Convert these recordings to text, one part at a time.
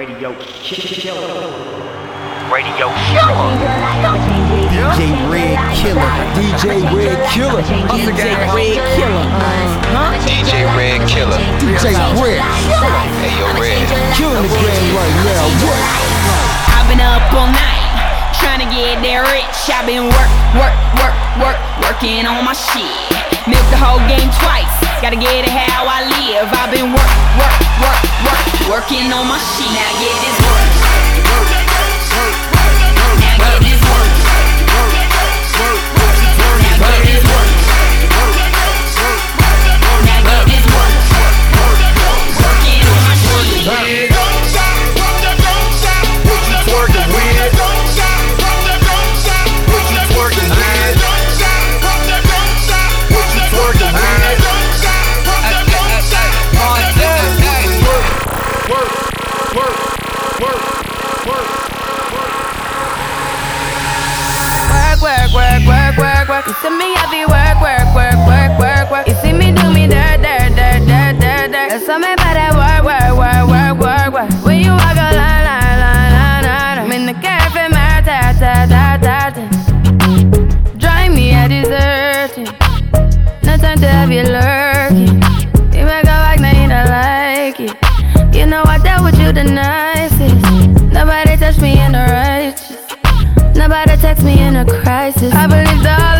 Radio Killer. Radio Killer. DJ Red Killer. DJ Red Killer. DJ Red Killer. DJ Red Killer. DJ Red Killer. Hey, yo, Red. Killing the game right now. What? I've been up all night trying to get that rich. I've been work, work, work, work, working on my shit. Milk the whole game twice. Gotta get it how I live. I've been work, work, work, work, working on my shit. Now get this work. You see me, be work, work, work, work, work, work. You see me do me dirt, dirt, dirt, dirt, dirt, dirt. There's something about that work, work, work, work, work, work. When you walk a line, line, line, line, line. I'm in the cafe, my ta, ta, ta, ta. Drive me a deserting. No time to have you lurking. You make a like, you don't like it. You know I dealt with you the nicest. Nobody touched me in the righteous. Nobody text me in a crisis. I believed all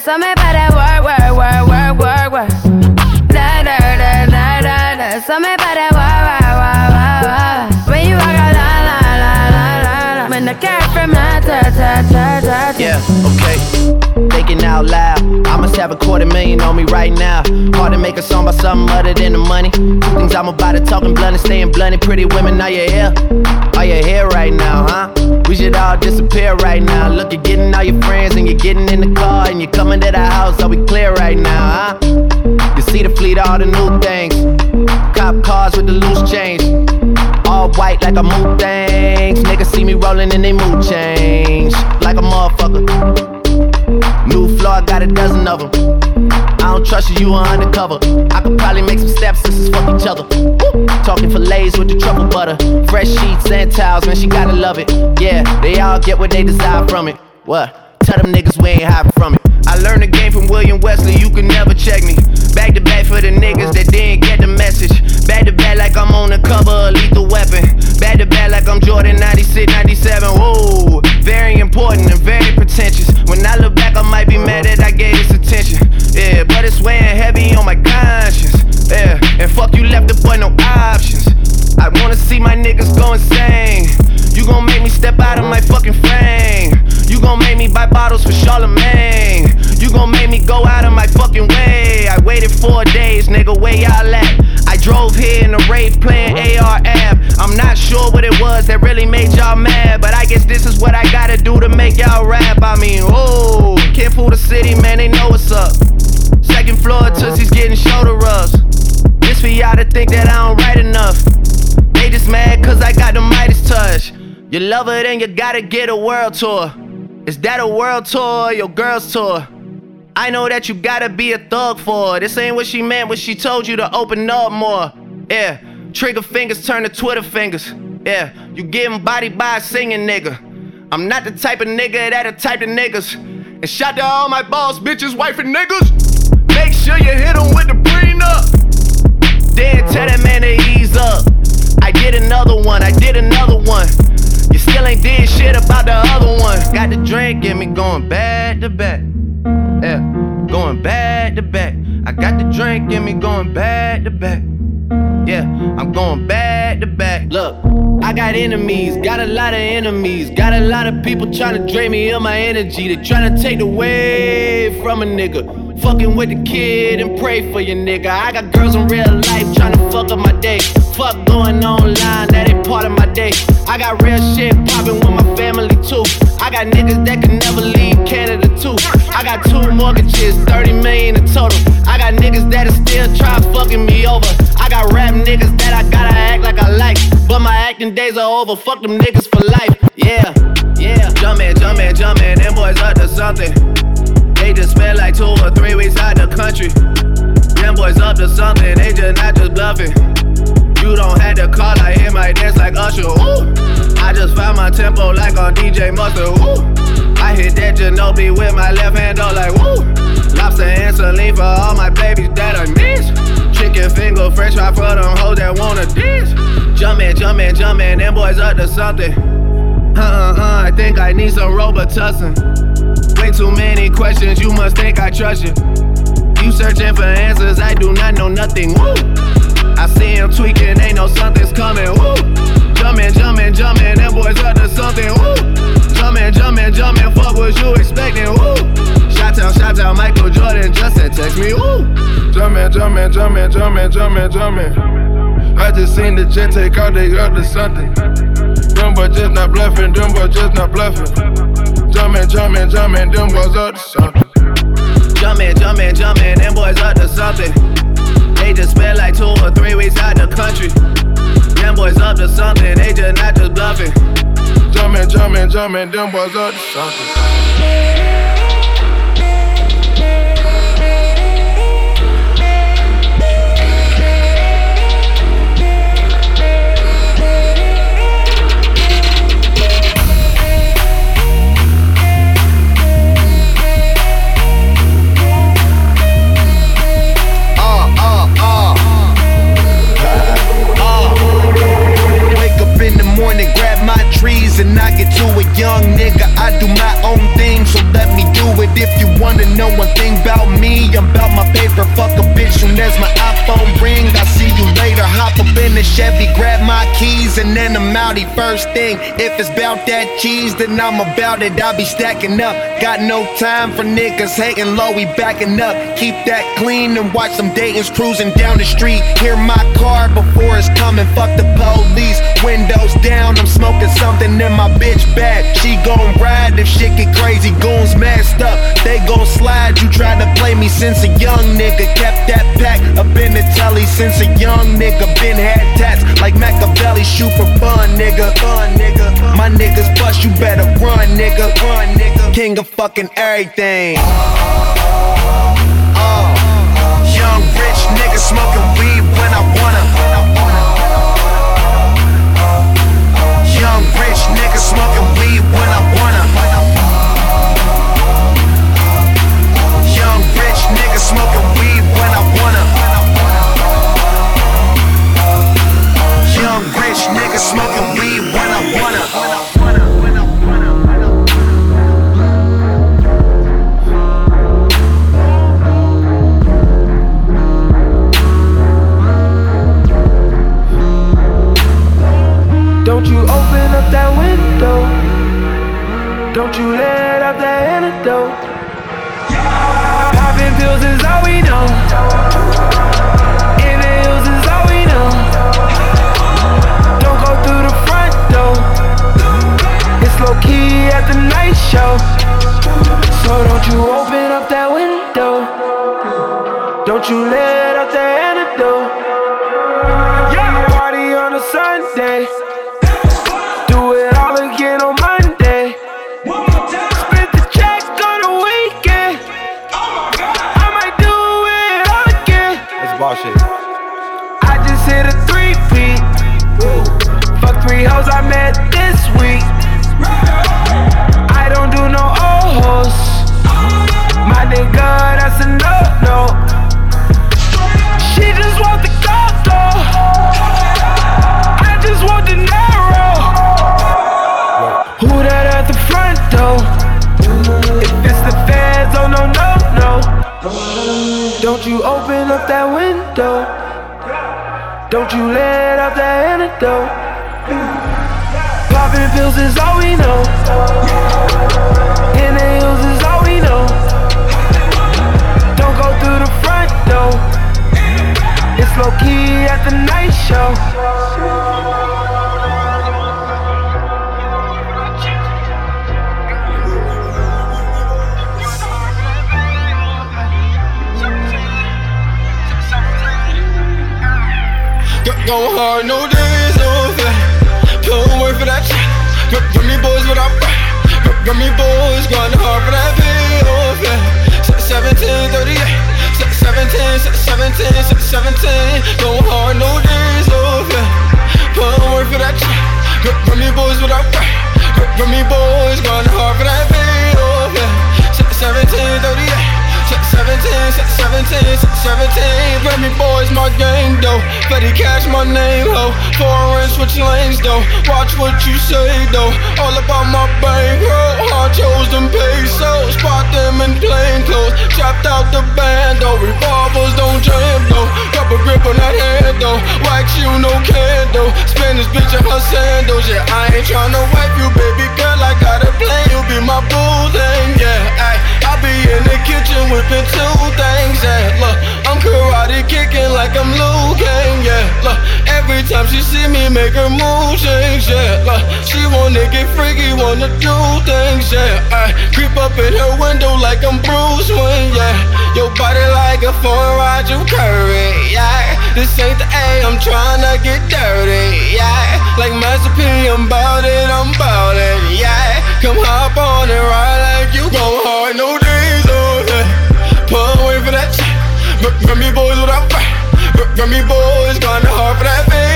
something about that work, work, work, work, work, work. Dirt, dirt, dirt, dirt, dirt. There's something about that work, work, work, work, work. When you walk a line, line, line, line, line, line. When the cat from ta, ta, ta, ta, ta. Yeah, okay. Thinking out loud. I must have a quarter million on me right now. Hard to make a song about something other than the money. Two things I'm about to talking blunt and staying blunt. Pretty women, are you here? Are you here right now, huh? We should all disappear right now. Look, you're getting all your friends and you're getting in the car and you're coming to the house. Are we clear right now, huh? You see the fleet, all the new things. Cop cars with the loose change. All white like a mood things. Niggas see me rolling and they mood change. Like a motherfucker. I got a dozen of them. I don't trust you, you are undercover. I could probably make some stepsisters fuck each other. Woo! Talking fillets with the truffle butter. Fresh sheets and towels, man, she gotta love it. Yeah, they all get what they desire from it. What? Tell them niggas we ain't from it. I learned the game from William Wesley, you can never check me. Back to back for the niggas that didn't get the message. Back to back like I'm on the cover of Lethal Weapon. Back to back like I'm Jordan 96, 97. Whoa, very important and very pretentious. When I look back, I might be mad that I gave this attention. Yeah, but it's weighing heavy on my conscience. Yeah, and fuck you left the boy no options. I wanna see my niggas go insane. You gon' make me step out of my fucking frame. That really made y'all mad, but I guess this is what I gotta do to make y'all rap. I mean, oh, can't fool the city, man, they know what's up. Second floor, Tootsie's getting shoulder rubs. This for y'all to think that I don't write enough. They just mad cause I got the Midas touch. You love her, then you gotta get a world tour. Is that a world tour or your girl's tour? I know that you gotta be a thug for her. This ain't what she meant when she told you to open up more. Yeah, trigger fingers turn to Twitter fingers. Yeah, you getting bodied by a singing nigga. I'm not the type of nigga that a type of niggas. And shout to all my boss, bitches, wife, and niggas. Make sure you hit them with the prenup. Then tell that man to ease up. I did another one, I did another one. You still ain't did shit about the other one. Got the drink in me going back to back. Yeah, going back to back. I got the drink in me going back to back. Yeah, I'm going back to back. Look, I got enemies, got a lot of enemies, got a lot of people trying to drain me of my energy. They trying to take away from a nigga. Fucking with the kid and pray for your nigga. I got girls in real life tryna fuck up my day. Fuck going online, that ain't part of my day. I got real shit poppin' with my family too. I got niggas that can never leave Canada too. I got two mortgages, 30 million in total. I got niggas that'll still try fucking me over. I got rap niggas that I gotta act like I like. But my acting days are over. Fuck them niggas for life. Yeah, yeah. Jumpin', jumpin', jumpin', them boys up to something. They just spent like two or three weeks out the country. Them boys up to something, You don't have to call, I hear my dance like Usher. Ooh. I just found my tempo like on DJ Mustard. Ooh. I hit that Ginobili with my left hand, all like woo. Lobster and saline for all my babies that I miss. Chicken finger, french fry for them hoes that wanna dance. Jumpin', jumpin', jumpin', them boys up to something. Uh uh uh, I think I need some Robitussin. Way too many questions, you must think I trust you. You searching for answers, I do not know nothing. Woo! I see him tweaking, ain't no something's coming. Woo! Jumpin', jumpin', jumpin', them boys up to something. Woo! Jumpin', jumpin', jumpin', fuck what you expecting. Woo! Shout out, shout out, Michael Jordan just said text me. Woo! Jumpin', jumpin', jumpin', jumpin', jumpin', jumpin'. I just seen the jet take out, they up to something. Them boys just not bluffing, them boys just not bluffing. Jumpin', jumpin', jumpin', them boys up to something. Jumpin', jumpin', jumpin', them boys up to something. They just spent like two or three weeks out the country. Them boys up to something, they just not just bluffing. Jumpin', jumpin', jumpin', them boys up to something. It's about that cheese, then I'm about it. I be stacking up. Got no time for niggas hating low, we backing up. Keep that clean and watch some Dayton's cruising down the street. Hear my car before it's coming. Fuck the police. Windows down, I'm smoking something in my bitch bag. She gon' ride if shit get crazy. Goons masked up, they gon' slide. You tried to play me since a young nigga. Kept that pack up in the telly since a young nigga. Been had tats like Machiavelli. Shoot for fun, nigga. Fun, nigga. My niggas bust, you better run, nigga. Run, nigga. King of fucking everything. Uh, young rich nigga smoking Don't you let out that antidote. Popping pills is all we know. Inhales is all we know. Don't go through the front door. It's low key at the night show. So don't you open up that window. Don't you let out that antidote. Party on a Sunday. Hit a three peat. Fuck three hoes I met this week. I don't do no old hoes. My nigga, that's a Don't you let up that antidote. Popping pills is all we know. Boys, my game though. Petty cash, my name ho. Foreign switch lanes though. Watch what you say though. All about my bankroll I chose them pesos. Spot them in plain clothes. Chopped out the band though. Revolvers don't jam though. Got a grip on that hand though. Wax you, no candle. Spin this bitch in her sandals. Yeah, I ain't tryna wipe you, baby girl. I got a plan, you me make her move change, yeah. Look, she wanna get freaky, wanna do things, yeah. I creep up in her window like I'm Bruce Wayne, yeah. Your body like a foreign Roger Curry, yeah. This ain't the A, I'm tryna get dirty, yeah. Like Master P, I'm bout it, I'm bout it, yeah. Come hop on and ride like you go hard, no on it. Put away for that shit. Grammy boys without fight. Grammy boys gone hard for that yeah.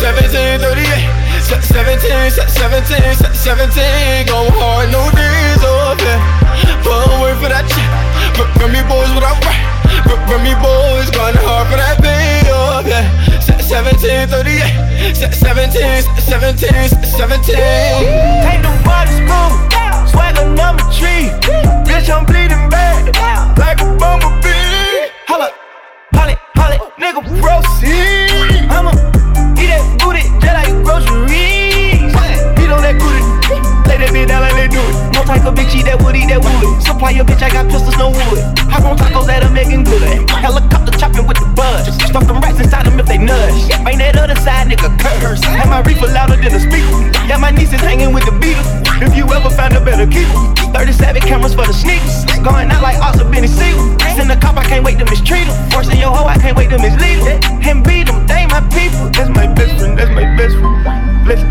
17, 38. 17, 17, 17, go hard, no days off, yeah. Put away for that shit. Grammy boys without fight. Grammy boys gone hard for that video, yeah. 17, 38. 17, 17, 17. Take body school, swagger number three. Bitch, I'm bleeding bad, like a bumblebee. Holla, holly, holly, nigga, proceed. Type of bitch eat that wood, eat that wood. Supply your bitch, I got pistols, no wood. Hop on tacos that are making good. Helicopter chopping with the buzz. Stuff them rats inside them if they nudge. Bang that other side, nigga, curse. Have my reefer louder than a speaker. Yeah, my niece is hanging with the Beatles. If you ever find a better keeper. 37 cameras for the sneakers. Going out like Oscar Benny Siegel. Send a cop, I can't wait to mistreat him. Forcing your hoe, I can't wait to mislead him. And beat them, they my people. That's my best friend, that's my best friend. Flex.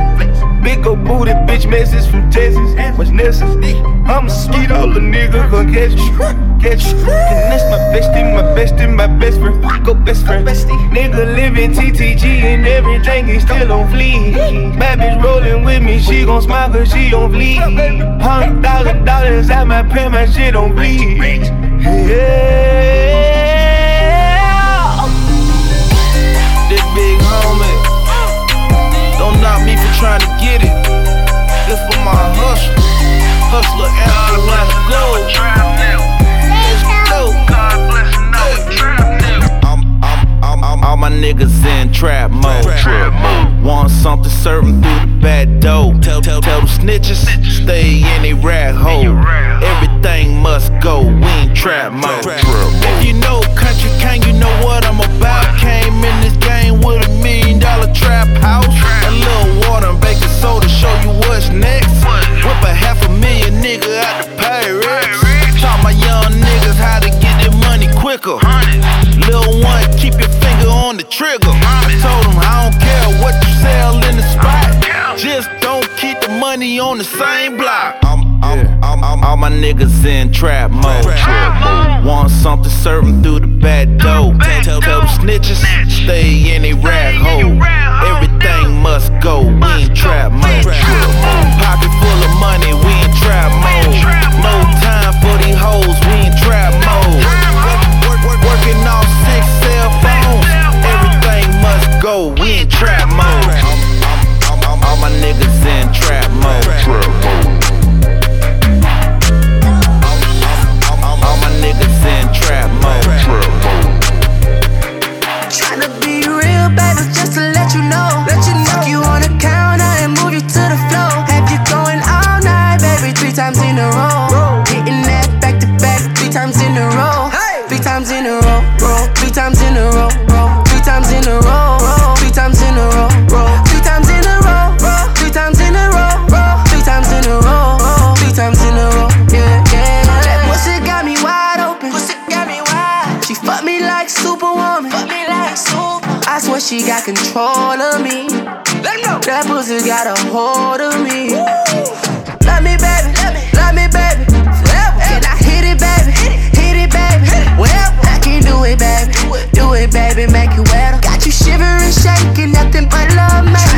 Big ol' booty bitch message from Texas. What's necessary? I'm a skeet all the nigga gon' catch you. Catch you. And that's my bestie, my bestie, my best friend. Go best friend. Nigga living TTG and everything is still on fleek. Bad bitch rolling with me, she gon' smile cause she on fleek. Hundred thousand dollars at my pen, my shit on bleed. Yeah. This big homie. Don't me for trying to get it. This for my hustler. Hustler anthem, let's go. Let's go. I'm, I'm, all my niggas in trap mode. Trap mode. Want something, 'em through the back door. Tell, tell, tell them snitches, stay in a rat hole. Everything must go, we ain't trap mode. If you know country king, you know what I'm about. Came in this game with a million trap house. A little water and baking soda, show you what's next. Whip a half a million nigga out the Pyrex. Taught my young niggas how to get their money quicker. Lil one, keep your finger on the trigger. I told him I don't care what you sell in the spot. Just don't keep the money on the same block. I'm, I'm, I'm, I'm, all my niggas in trap mode. Want something, serve 'em through the back door. Tell, tell, tell them snitches, stay in a rat hole. Everything go, we in trap times in a row. Hitting that back to back, three times in a row. Three times in a row, roll. Three times in a row, roll. Three times in a row, roll. Three times in a row, roll. Three times in a row, roll. Three times in a row, roll. Three times in a row, roll. Three times in a row, yeah, yeah. That pussy got me wide open. Pussy got me wide. She fucked me like superwoman. Fuck me like super. I swear she got control of me. Let know. That pussy got a hold Got you shivering, shaking. Nothing but love, man.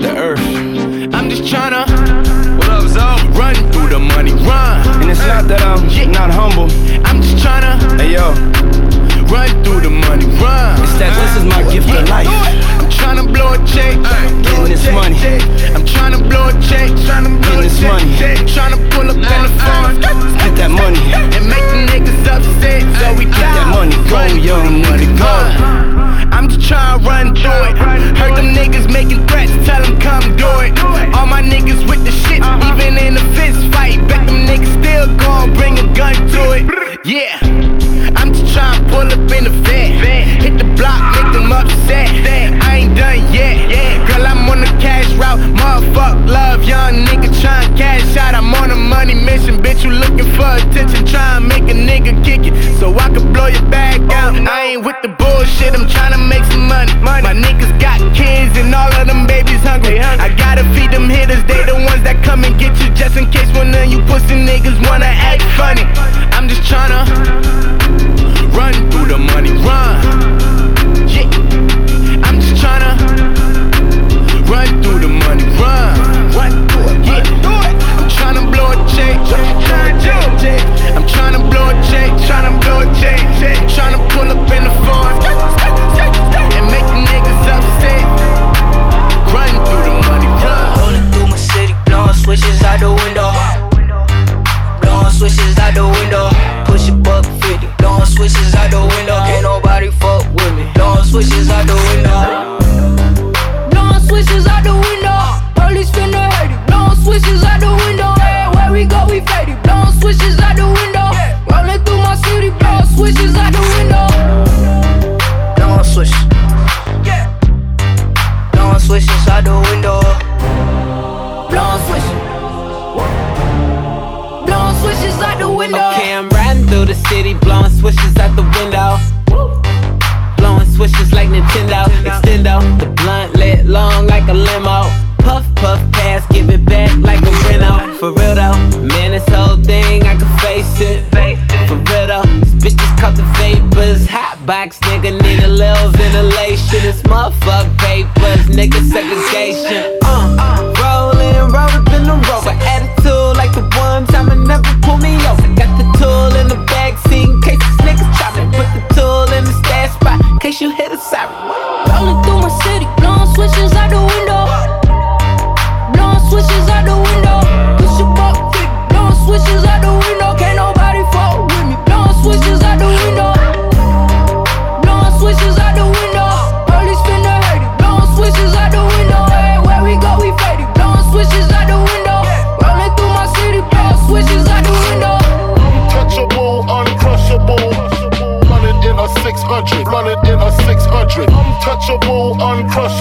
Shall run. inherit the earth. I'm just tryna. What up, Run through the money, run. And it's not that I'm not humble. I'm just tryna. Hey yo, Run through the money, run. it's that this is my gift of life. I'm tryna blow a check, Getting this money. I'm tryna blow a check, Getting this money. tryna pull up in the phone Get that money. and make the niggas upset. So we Get that money, go, young money, nigga, go. I'm just tryna run through it. Heard them niggas making threats, tell them come do it. All my niggas with the shit, uh-huh. even in a fist fight. Bet them niggas still gon' bring a gun to it. Yeah. I'm just tryna pull up in the vet. Hit the block, make them upset. I ain't done yet. I'm on the cash route. Motherfuck love, young nigga tryna cash out. I'm on a money mission, bitch. You looking for attention, tryna make a nigga kick it. So I can blow your bag oh, out. I ain't with the bullshit, I'm tryna make some money. My niggas got kids and all of them babies hungry. I gotta feed them hitters, they the ones that come and get you. Just in case one of you pussy niggas wanna act funny. I'm just tryna. Run through the money, run. Yeah. I'm just tryna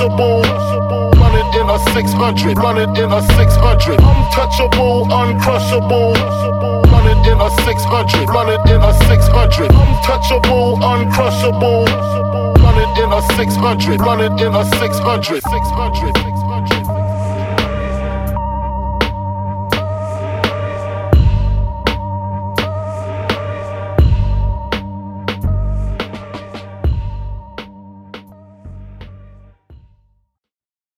uncrushable. Run it in a 600, run it in a 600. Untouchable, uncrushable. Run it in a 600, run it in a 600. Untouchable, uncrushable. Run it in a 600, run it in a 600. 600.